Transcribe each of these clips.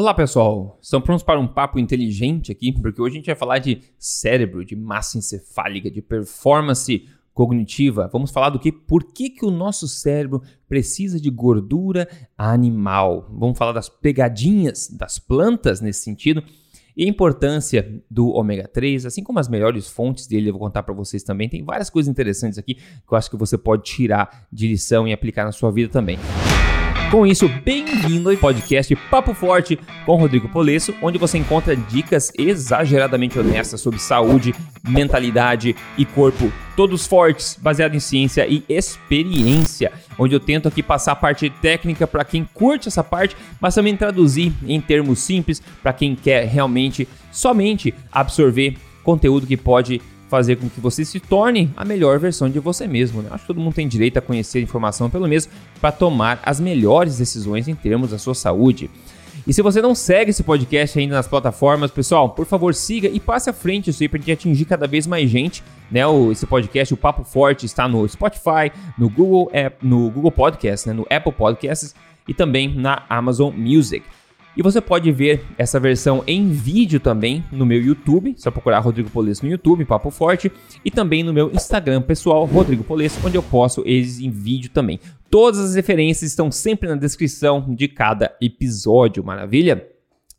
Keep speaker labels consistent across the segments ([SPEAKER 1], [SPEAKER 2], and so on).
[SPEAKER 1] Olá pessoal, estão prontos para um papo inteligente aqui? Porque hoje a gente vai falar de cérebro, de massa encefálica, de performance cognitiva. Vamos falar do que? Por que, que o nosso cérebro precisa de gordura animal? Vamos falar das pegadinhas das plantas nesse sentido e a importância do ômega 3, assim como as melhores fontes dele, eu vou contar para vocês também. Tem várias coisas interessantes aqui que eu acho que você pode tirar de lição e aplicar na sua vida também. Com isso, bem-vindo ao podcast Papo Forte com Rodrigo Polesso, onde você encontra dicas exageradamente honestas sobre saúde, mentalidade e corpo, todos fortes, baseado em ciência e experiência, onde eu tento aqui passar a parte técnica para quem curte essa parte, mas também traduzir em termos simples para quem quer realmente somente absorver conteúdo que pode fazer com que você se torne a melhor versão de você mesmo. Né? Acho que todo mundo tem direito a conhecer informação, pelo menos, para tomar as melhores decisões em termos da sua saúde. E se você não segue esse podcast ainda nas plataformas, pessoal, por favor siga e passe à frente isso aí para gente atingir cada vez mais gente. Né? O, esse podcast, o Papo Forte, está no Spotify, no Google, App, no Google Podcast, né? no Apple Podcasts e também na Amazon Music. E você pode ver essa versão em vídeo também no meu YouTube, só procurar Rodrigo Polesso no YouTube, Papo Forte, e também no meu Instagram pessoal, Rodrigo Polesso, onde eu posto eles em vídeo também. Todas as referências estão sempre na descrição de cada episódio, maravilha?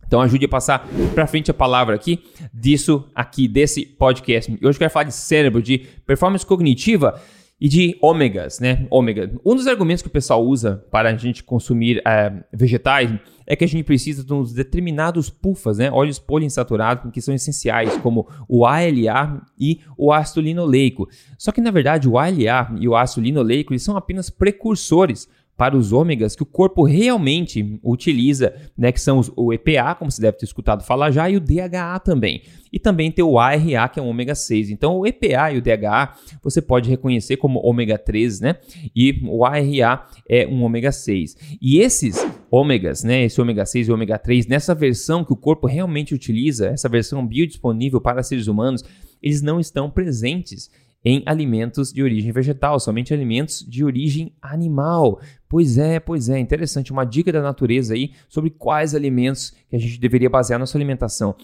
[SPEAKER 1] Então ajude a passar para frente a palavra aqui disso aqui desse podcast. E hoje eu quero falar de cérebro, de performance cognitiva e de ômegas, né? Ômega. Um dos argumentos que o pessoal usa para a gente consumir é, vegetais é que a gente precisa de uns determinados pufas, né? Óleos poliinsaturados que são essenciais, como o ALA e o ácido linoleico. Só que na verdade o ALA e o ácido linoleico eles são apenas precursores para os ômegas que o corpo realmente utiliza, né, que são os, o EPA, como você deve ter escutado falar já, e o DHA também. E também tem o ARA, que é um ômega 6. Então, o EPA e o DHA você pode reconhecer como ômega 3, né? E o ARA é um ômega 6. E esses ômegas, né, esse ômega 6 e ômega 3, nessa versão que o corpo realmente utiliza, essa versão biodisponível para seres humanos, eles não estão presentes em alimentos de origem vegetal, somente alimentos de origem animal. Pois é, pois é, interessante, uma dica da natureza aí sobre quais alimentos que a gente deveria basear nossa alimentação.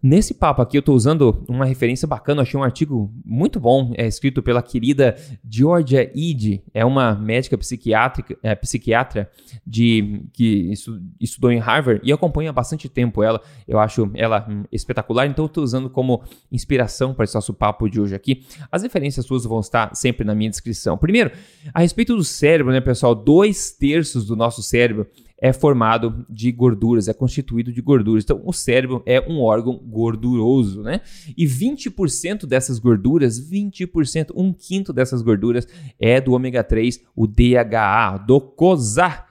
[SPEAKER 1] Nesse papo aqui, eu estou usando uma referência bacana, achei um artigo muito bom, é escrito pela querida Georgia Eade, é uma médica psiquiátrica, é, psiquiatra de, que estudou em Harvard e acompanho há bastante tempo ela, eu acho ela hum, espetacular, então estou usando como inspiração para esse nosso papo de hoje aqui. As referências suas vão estar sempre na minha descrição. Primeiro, a respeito do cérebro, né, pessoal, dois terços do nosso cérebro é formado de gorduras, é constituído de gorduras. Então, o cérebro é um órgão gorduroso, né? E 20% dessas gorduras, 20%, um quinto dessas gorduras é do ômega 3, o DHA, docosa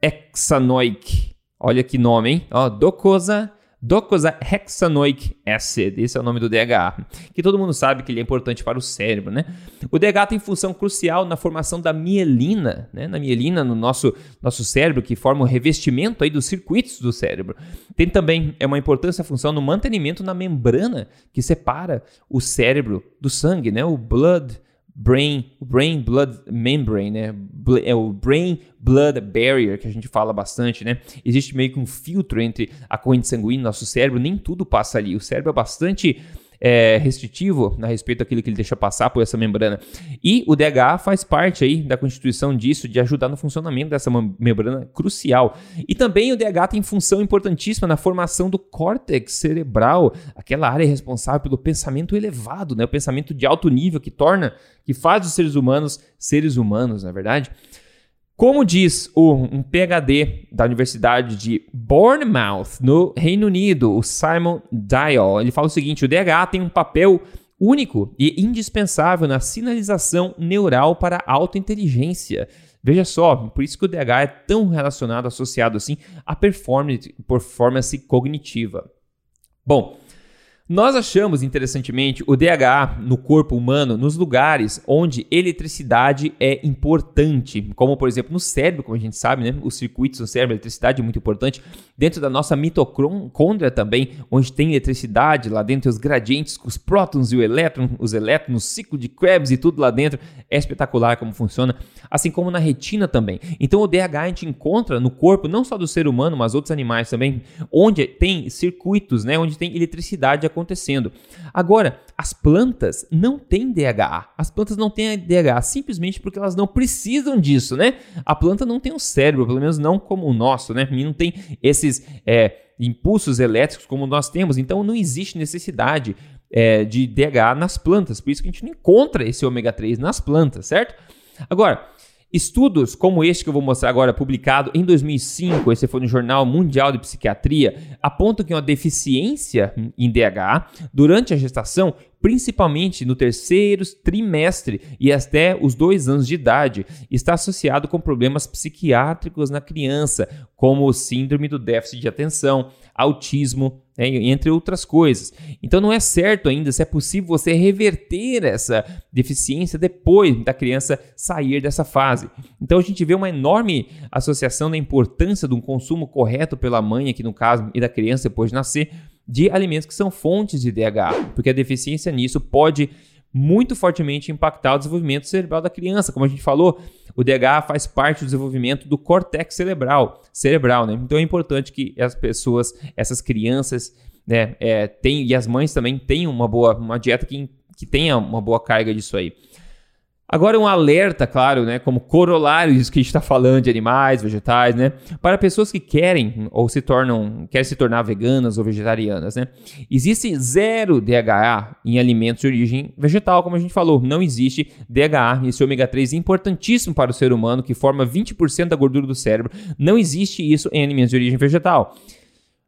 [SPEAKER 1] hexanoic. Olha que nome, hein? Ó, docosa docosahexanoic acid, esse é o nome do DHA, que todo mundo sabe que ele é importante para o cérebro, né? O DHA tem função crucial na formação da mielina, né? Na mielina no nosso nosso cérebro que forma o revestimento aí dos circuitos do cérebro. Tem também é uma importância função no mantenimento na membrana que separa o cérebro do sangue, né? O blood brain, brain blood membrane, né? É o brain blood barrier que a gente fala bastante, né? Existe meio que um filtro entre a corrente sanguínea e nosso cérebro, nem tudo passa ali. O cérebro é bastante é, restritivo a respeito daquilo que ele deixa passar por essa membrana. E o DHA faz parte aí da constituição disso, de ajudar no funcionamento dessa membrana crucial. E também o DHA tem função importantíssima na formação do córtex cerebral, aquela área responsável pelo pensamento elevado, né? o pensamento de alto nível que torna, que faz os seres humanos seres humanos, na é verdade. Como diz um PhD da Universidade de Bournemouth, no Reino Unido, o Simon Dial, ele fala o seguinte: o DHA tem um papel único e indispensável na sinalização neural para autointeligência. Veja só, por isso que o DHA é tão relacionado, associado assim à performance, performance cognitiva. Bom, Nós achamos, interessantemente, o DHA no corpo humano nos lugares onde eletricidade é importante, como por exemplo no cérebro, como a gente sabe, né? Os circuitos no cérebro, a eletricidade é muito importante. Dentro da nossa mitocôndria também, onde tem eletricidade, lá dentro os gradientes, os prótons e o elétron, os elétrons, o ciclo de Krebs e tudo lá dentro, é espetacular como funciona. Assim como na retina também. Então o DHA a gente encontra no corpo, não só do ser humano, mas outros animais também, onde tem circuitos, né? Onde tem eletricidade acontecendo acontecendo. Agora, as plantas não têm DHA. As plantas não têm DHA simplesmente porque elas não precisam disso, né? A planta não tem um cérebro, pelo menos não como o nosso, né? E não tem esses é, impulsos elétricos como nós temos. Então não existe necessidade é, de DHA nas plantas. Por isso que a gente não encontra esse ômega 3 nas plantas, certo? Agora, Estudos como este que eu vou mostrar agora, publicado em 2005, esse foi no Jornal Mundial de Psiquiatria, apontam que uma deficiência em DHA durante a gestação principalmente no terceiro trimestre e até os dois anos de idade, está associado com problemas psiquiátricos na criança, como síndrome do déficit de atenção, autismo, né, entre outras coisas. Então não é certo ainda se é possível você reverter essa deficiência depois da criança sair dessa fase. Então a gente vê uma enorme associação da importância de um consumo correto pela mãe, aqui no caso, e da criança depois de nascer, de alimentos que são fontes de DHA, porque a deficiência nisso pode muito fortemente impactar o desenvolvimento cerebral da criança. Como a gente falou, o DHA faz parte do desenvolvimento do córtex cerebral, cerebral, né? Então é importante que as pessoas, essas crianças, né, é, tenham, e as mães também tenham uma boa, uma dieta que, que tenha uma boa carga disso aí. Agora um alerta, claro, né, como corolário disso que a gente está falando de animais, vegetais, né, para pessoas que querem ou se tornam, querem se tornar veganas ou vegetarianas, né. Existe zero DHA em alimentos de origem vegetal, como a gente falou, não existe DHA, esse ômega 3 é importantíssimo para o ser humano, que forma 20% da gordura do cérebro, não existe isso em alimentos de origem vegetal.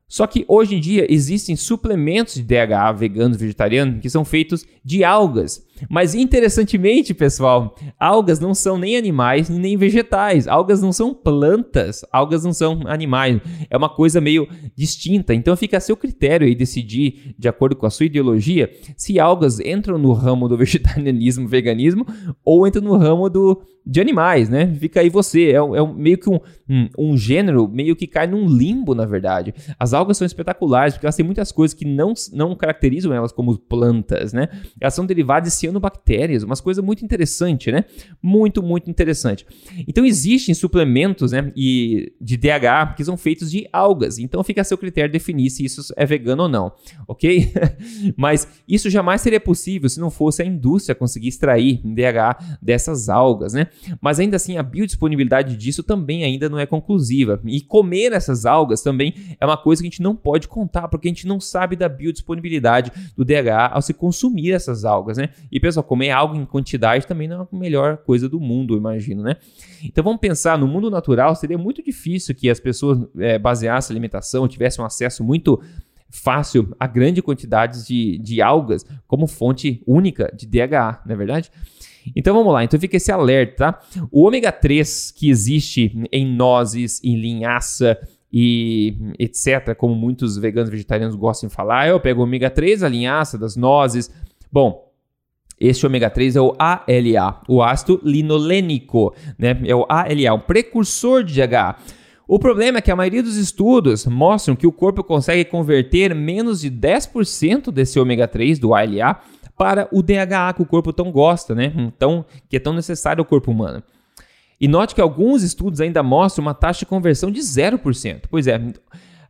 [SPEAKER 1] Só que hoje em dia existem suplementos de DHA veganos vegetarianos que são feitos de algas. Mas interessantemente, pessoal, algas não são nem animais nem vegetais. Algas não são plantas, algas não são animais. É uma coisa meio distinta. Então fica a seu critério aí decidir, de acordo com a sua ideologia, se algas entram no ramo do vegetarianismo, veganismo ou entram no ramo do de animais, né? Fica aí você. É, é meio que um, um, um, gênero meio que cai num limbo, na verdade. As algas são espetaculares porque elas têm muitas coisas que não, não caracterizam elas como plantas, né? Elas são derivadas de cianobactérias, umas coisas muito interessantes, né? Muito, muito interessante. Então existem suplementos, né? E de DHA que são feitos de algas. Então fica a seu critério definir se isso é vegano ou não, ok? Mas isso jamais seria possível se não fosse a indústria conseguir extrair DHA dessas algas, né? Mas ainda assim, a biodisponibilidade disso também ainda não é conclusiva. E comer essas algas também é uma coisa que a gente não pode contar, porque a gente não sabe da biodisponibilidade do DHA ao se consumir essas algas, né? E pessoal, comer algo em quantidade também não é a melhor coisa do mundo, eu imagino, né? Então vamos pensar, no mundo natural seria muito difícil que as pessoas é, baseassem a alimentação, tivessem um acesso muito fácil a grande quantidades de, de algas como fonte única de DHA, não é verdade? Então vamos lá, então fica esse alerta, tá? O ômega 3 que existe em nozes, em linhaça e etc, como muitos veganos vegetarianos gostam de falar, eu pego o ômega 3, a linhaça das nozes. Bom, este ômega 3 é o ALA, o ácido linolênico, né? É o ALA, um precursor de DHA. O problema é que a maioria dos estudos mostram que o corpo consegue converter menos de 10% desse ômega 3 do ALA para o DHA que o corpo tão gosta, né? Então, que é tão necessário ao corpo humano. E note que alguns estudos ainda mostram uma taxa de conversão de 0%. Pois é,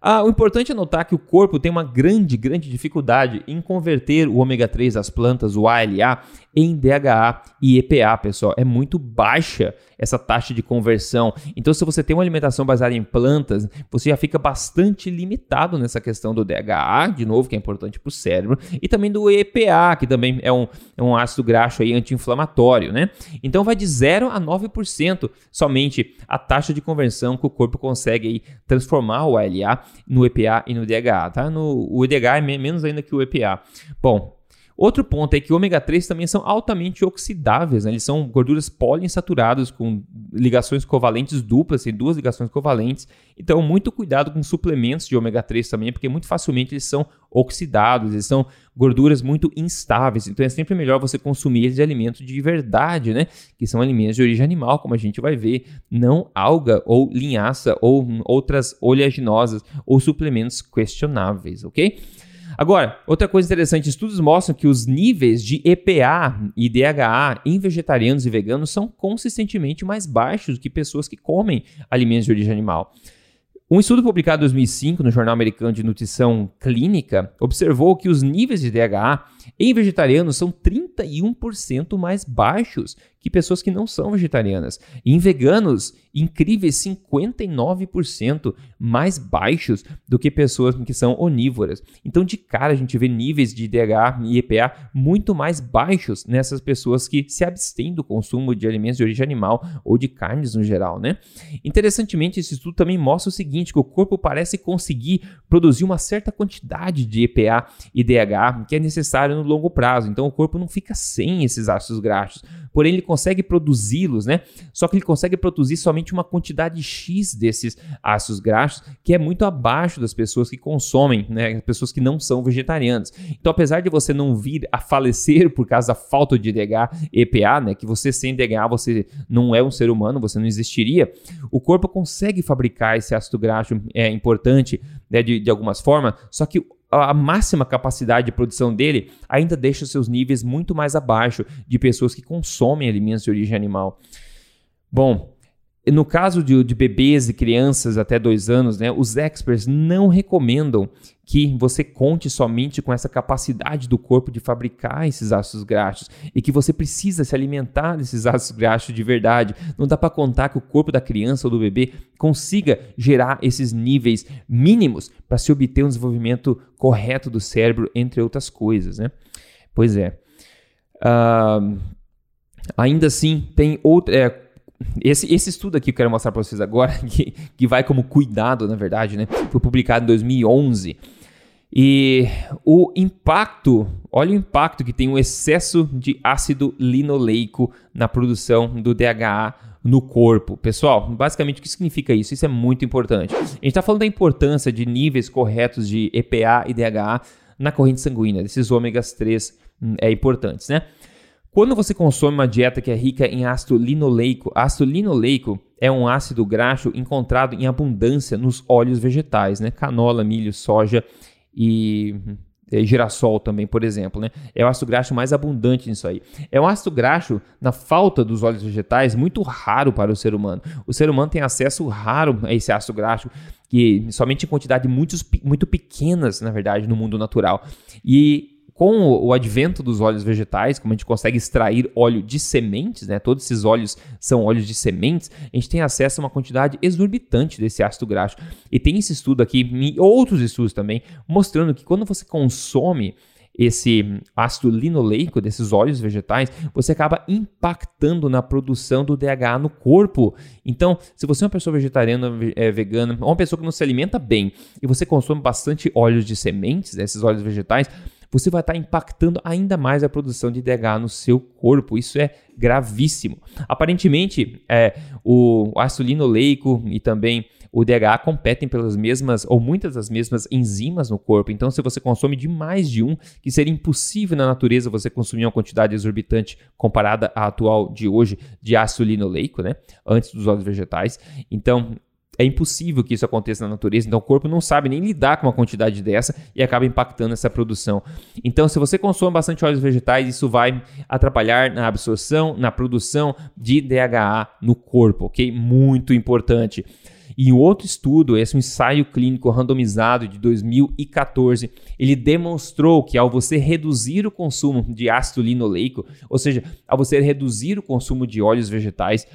[SPEAKER 1] ah, o importante é notar que o corpo tem uma grande, grande dificuldade em converter o ômega 3 das plantas, o ALA, em DHA e EPA, pessoal. É muito baixa essa taxa de conversão. Então, se você tem uma alimentação baseada em plantas, você já fica bastante limitado nessa questão do DHA, de novo, que é importante para o cérebro, e também do EPA, que também é um, é um ácido graxo anti-inflamatório, né? Então, vai de 0 a 9% somente a taxa de conversão que o corpo consegue aí, transformar o ALA no EPA e no DHA, tá? No, o DHA é menos ainda que o EPA. Bom, Outro ponto é que ômega 3 também são altamente oxidáveis, né? eles são gorduras poliinsaturadas com ligações covalentes duplas, tem duas ligações covalentes. Então, muito cuidado com suplementos de ômega 3 também, porque muito facilmente eles são oxidados, eles são gorduras muito instáveis. Então, é sempre melhor você consumir eles de alimentos de verdade, né? Que são alimentos de origem animal, como a gente vai ver, não alga ou linhaça ou outras oleaginosas ou suplementos questionáveis, ok? Agora, outra coisa interessante, estudos mostram que os níveis de EPA e DHA em vegetarianos e veganos são consistentemente mais baixos do que pessoas que comem alimentos de origem animal. Um estudo publicado em 2005 no Jornal Americano de Nutrição Clínica observou que os níveis de DHA em vegetarianos são 31% mais baixos que pessoas que não são vegetarianas. Em veganos, incríveis 59% mais baixos do que pessoas que são onívoras. Então, de cara, a gente vê níveis de DHA e EPA muito mais baixos nessas pessoas que se abstêm do consumo de alimentos de origem animal ou de carnes no geral, né? Interessantemente, esse estudo também mostra o seguinte, que o corpo parece conseguir produzir uma certa quantidade de EPA e DHA que é necessário no longo prazo. Então, o corpo não fica sem esses ácidos graxos. Porém, ele consegue produzi-los, né? Só que ele consegue produzir somente uma quantidade X desses ácidos graxos, que é muito abaixo das pessoas que consomem, né? Pessoas que não são vegetarianas. Então, apesar de você não vir a falecer por causa da falta de DHA EPA, né? Que você sem DHA você não é um ser humano, você não existiria. O corpo consegue fabricar esse ácido graxo é importante né, de, de algumas formas, só que a máxima capacidade de produção dele ainda deixa seus níveis muito mais abaixo de pessoas que consomem alimentos de origem animal. Bom, no caso de, de, bebês e crianças até dois anos, né, os experts não recomendam que você conte somente com essa capacidade do corpo de fabricar esses ácidos graxos e que você precisa se alimentar desses ácidos graxos de verdade. Não dá para contar que o corpo da criança ou do bebê consiga gerar esses níveis mínimos para se obter um desenvolvimento correto do cérebro, entre outras coisas. Né? Pois é. Uh, ainda assim, tem outra. É, esse, esse estudo aqui que eu quero mostrar para vocês agora, que, que vai como cuidado, na verdade, né? Foi publicado em 2011. E o impacto, olha o impacto que tem o excesso de ácido linoleico na produção do DHA no corpo. Pessoal, basicamente o que significa isso? Isso é muito importante. A gente está falando da importância de níveis corretos de EPA e DHA na corrente sanguínea, desses ômegas 3 hum, é importantes, né? Quando você consome uma dieta que é rica em ácido linoleico, ácido linoleico é um ácido graxo encontrado em abundância nos óleos vegetais, né? Canola, milho, soja e girassol também, por exemplo, né? É o ácido graxo mais abundante nisso aí. É um ácido graxo, na falta dos óleos vegetais, muito raro para o ser humano. O ser humano tem acesso raro a esse ácido graxo, que somente em quantidade muito, muito pequenas, na verdade, no mundo natural. E com o advento dos óleos vegetais, como a gente consegue extrair óleo de sementes, né? Todos esses óleos são óleos de sementes, a gente tem acesso a uma quantidade exorbitante desse ácido graxo. E tem esse estudo aqui, e outros estudos também, mostrando que quando você consome esse ácido linoleico desses óleos vegetais, você acaba impactando na produção do DHA no corpo. Então, se você é uma pessoa vegetariana, é, vegana, ou uma pessoa que não se alimenta bem e você consome bastante óleos de sementes, esses óleos vegetais, você vai estar impactando ainda mais a produção de DHA no seu corpo. Isso é gravíssimo. Aparentemente, é, o ácido linoleico e também o DHA competem pelas mesmas ou muitas das mesmas enzimas no corpo. Então, se você consome de mais de um, que seria impossível na natureza você consumir uma quantidade exorbitante comparada à atual de hoje de ácido linoleico, né? Antes dos óleos vegetais. Então, é impossível que isso aconteça na natureza, então o corpo não sabe nem lidar com uma quantidade dessa e acaba impactando essa produção. Então, se você consome bastante óleos vegetais, isso vai atrapalhar na absorção, na produção de DHA no corpo, ok? Muito importante. Em outro estudo, esse é um ensaio clínico randomizado de 2014, ele demonstrou que ao você reduzir o consumo de ácido linoleico, ou seja, ao você reduzir o consumo de óleos vegetais,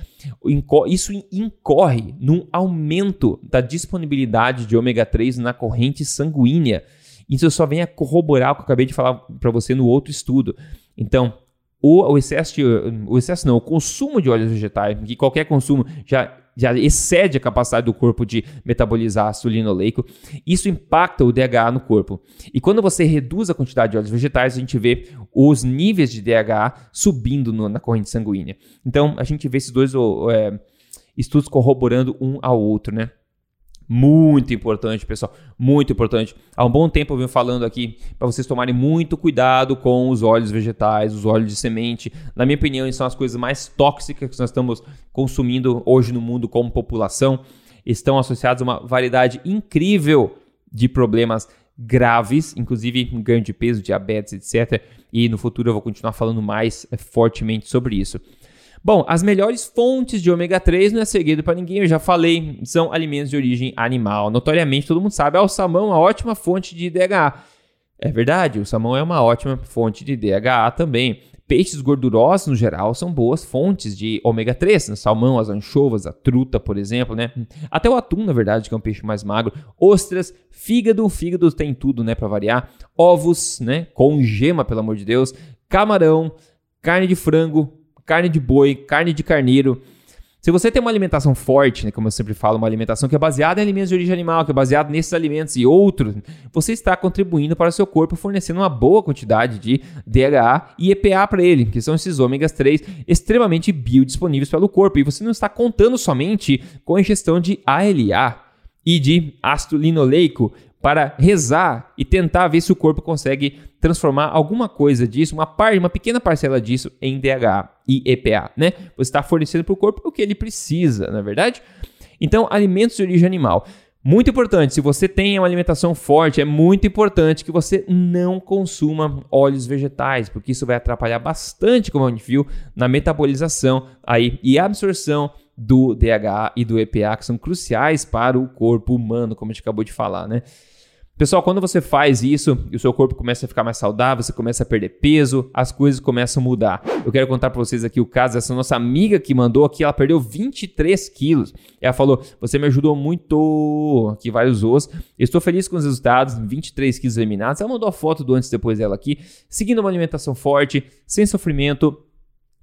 [SPEAKER 1] isso incorre num aumento da disponibilidade de ômega 3 na corrente sanguínea. Isso só vem a corroborar o que eu acabei de falar para você no outro estudo. Então, o, o, excesso de, o excesso não, o consumo de óleos vegetais, que qualquer consumo já já excede a capacidade do corpo de metabolizar ácido linoleico. Isso impacta o DHA no corpo. E quando você reduz a quantidade de óleos vegetais, a gente vê os níveis de DHA subindo no, na corrente sanguínea. Então, a gente vê esses dois é, estudos corroborando um ao outro, né? Muito importante, pessoal. Muito importante. Há um bom tempo eu venho falando aqui para vocês tomarem muito cuidado com os óleos vegetais, os óleos de semente. Na minha opinião, são as coisas mais tóxicas que nós estamos consumindo hoje no mundo como população. Estão associados a uma variedade incrível de problemas graves, inclusive ganho de peso, diabetes, etc. E no futuro eu vou continuar falando mais é, fortemente sobre isso. Bom, as melhores fontes de ômega 3 não é segredo para ninguém, eu já falei, são alimentos de origem animal. Notoriamente, todo mundo sabe, ah, o salmão é uma ótima fonte de DHA. É verdade, o salmão é uma ótima fonte de DHA também. Peixes gordurosos, no geral, são boas fontes de ômega 3. Né? Salmão, as anchovas, a truta, por exemplo, né? Até o atum, na verdade, que é um peixe mais magro. Ostras, fígado, fígado tem tudo, né, para variar. Ovos, né, com gema, pelo amor de Deus. Camarão, carne de frango, carne de boi, carne de carneiro. Se você tem uma alimentação forte, né, como eu sempre falo, uma alimentação que é baseada em alimentos de origem animal, que é baseada nesses alimentos e outros, você está contribuindo para o seu corpo, fornecendo uma boa quantidade de DHA e EPA para ele, que são esses ômegas 3 extremamente biodisponíveis pelo corpo. E você não está contando somente com a ingestão de ALA e de ácido linoleico para rezar e tentar ver se o corpo consegue transformar alguma coisa disso, uma parte, uma pequena parcela disso em DHA e EPA, né? Você está fornecendo para o corpo o que ele precisa, na é verdade? Então, alimentos de origem animal. Muito importante, se você tem uma alimentação forte, é muito importante que você não consuma óleos vegetais, porque isso vai atrapalhar bastante, como a gente viu, na metabolização aí e absorção do DHA e do EPA, que são cruciais para o corpo humano, como a gente acabou de falar, né? Pessoal, quando você faz isso e o seu corpo começa a ficar mais saudável, você começa a perder peso, as coisas começam a mudar. Eu quero contar para vocês aqui o caso dessa nossa amiga que mandou aqui, ela perdeu 23 quilos. Ela falou: Você me ajudou muito. Aqui vários os. Estou feliz com os resultados, 23 quilos eliminados. Ela mandou a foto do antes e depois dela aqui, seguindo uma alimentação forte, sem sofrimento,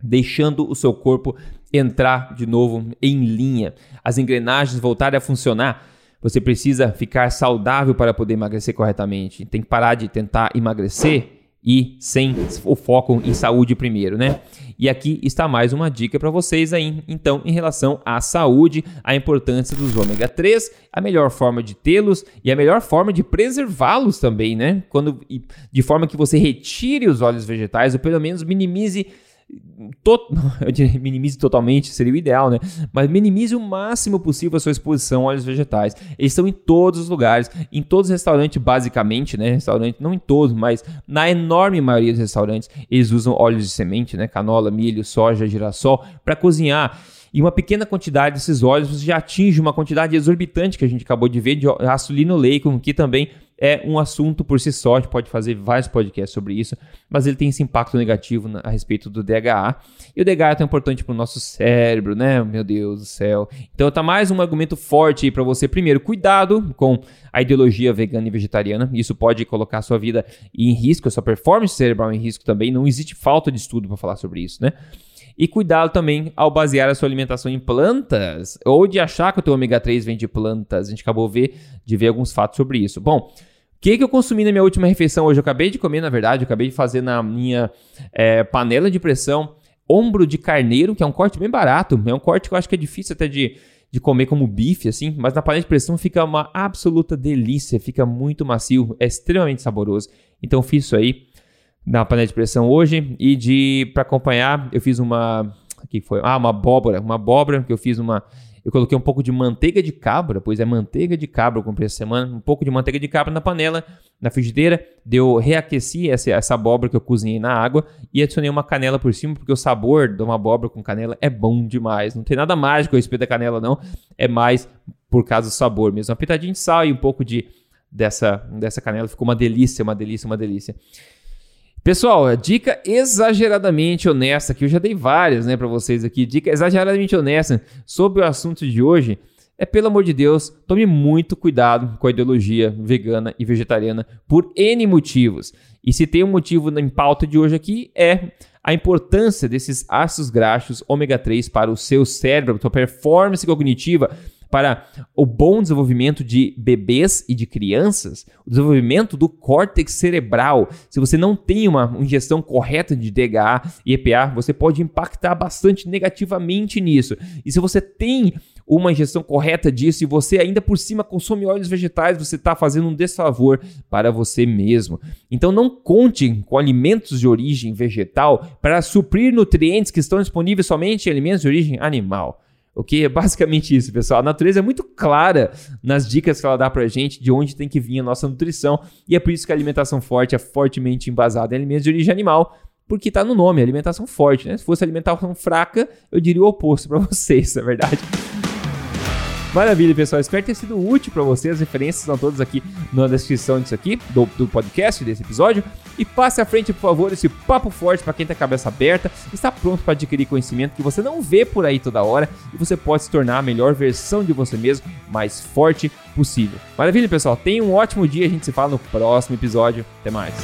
[SPEAKER 1] deixando o seu corpo entrar de novo em linha, as engrenagens voltarem a funcionar. Você precisa ficar saudável para poder emagrecer corretamente. Tem que parar de tentar emagrecer e sem o foco em saúde primeiro, né? E aqui está mais uma dica para vocês aí, então, em relação à saúde, a importância dos ômega 3, a melhor forma de tê-los e a melhor forma de preservá-los também, né? Quando de forma que você retire os óleos vegetais ou pelo menos minimize to, eu diria, minimize totalmente, seria o ideal, né? Mas minimize o máximo possível a sua exposição a óleos vegetais. Eles estão em todos os lugares, em todos os restaurantes, basicamente, né? Restaurante, não em todos, mas na enorme maioria dos restaurantes, eles usam óleos de semente, né? Canola, milho, soja, girassol, para cozinhar. E uma pequena quantidade desses óleos já atinge uma quantidade exorbitante que a gente acabou de ver de ácido linoleico, que também é um assunto por si só, a gente pode fazer vários podcasts sobre isso, mas ele tem esse impacto negativo a respeito do DHA. E o DHA é tão importante para o nosso cérebro, né? Meu Deus do céu. Então tá mais um argumento forte aí para você. Primeiro, cuidado com a ideologia vegana e vegetariana. Isso pode colocar a sua vida em risco, a sua performance cerebral em risco também. Não existe falta de estudo para falar sobre isso, né? E cuidado também ao basear a sua alimentação em plantas ou de achar que o teu ômega 3 vem de plantas. A gente acabou de ver alguns fatos sobre isso. Bom, que, que eu consumi na minha última refeição hoje? Eu acabei de comer, na verdade, eu acabei de fazer na minha é, panela de pressão ombro de carneiro, que é um corte bem barato. É um corte que eu acho que é difícil até de, de comer como bife, assim, mas na panela de pressão fica uma absoluta delícia, fica muito macio, é extremamente saboroso. Então fiz isso aí na panela de pressão hoje e de para acompanhar eu fiz uma que foi ah uma abóbora uma abóbora que eu fiz uma eu coloquei um pouco de manteiga de cabra, pois é manteiga de cabra eu comprei essa semana, um pouco de manteiga de cabra na panela, na frigideira, deu reaqueci essa, essa abóbora que eu cozinhei na água e adicionei uma canela por cima, porque o sabor de uma abóbora com canela é bom demais. Não tem nada mágico a respeito da canela não, é mais por causa do sabor mesmo. Uma pitadinha de sal e um pouco de dessa dessa canela, ficou uma delícia, uma delícia, uma delícia. Pessoal, dica exageradamente honesta, que eu já dei várias, né, para vocês aqui. Dica exageradamente honesta sobre o assunto de hoje. é pelo amor de Deus, tome muito cuidado com a ideologia vegana e vegetariana por N motivos. E se tem um motivo em pauta de hoje aqui é a importância desses ácidos graxos ômega 3 para o seu cérebro, sua performance cognitiva, para o bom desenvolvimento de bebês e de crianças, o desenvolvimento do córtex cerebral. Se você não tem uma ingestão correta de DHA e EPA, você pode impactar bastante negativamente nisso. E se você tem uma ingestão correta disso e você ainda por cima consome óleos vegetais, você está fazendo um desfavor para você mesmo. Então não conte com alimentos de origem vegetal para suprir nutrientes que estão disponíveis somente em alimentos de origem animal. Ok? É basicamente isso, pessoal. A natureza é muito clara nas dicas que ela dá pra gente de onde tem que vir a nossa nutrição. E é por isso que a alimentação forte é fortemente embasada em alimentos de origem animal, porque tá no nome, alimentação forte, né? Se fosse alimentação fraca, eu diria o oposto para vocês, é verdade? Maravilha, pessoal. Espero ter sido útil para vocês. As referências estão todas aqui na descrição disso aqui, do, do podcast, desse episódio. E passe à frente, por favor, esse papo forte para quem tem a cabeça aberta, está pronto para adquirir conhecimento que você não vê por aí toda hora e você pode se tornar a melhor versão de você mesmo, mais forte possível. Maravilha, pessoal. Tenha um ótimo dia. A gente se fala no próximo episódio. Até mais.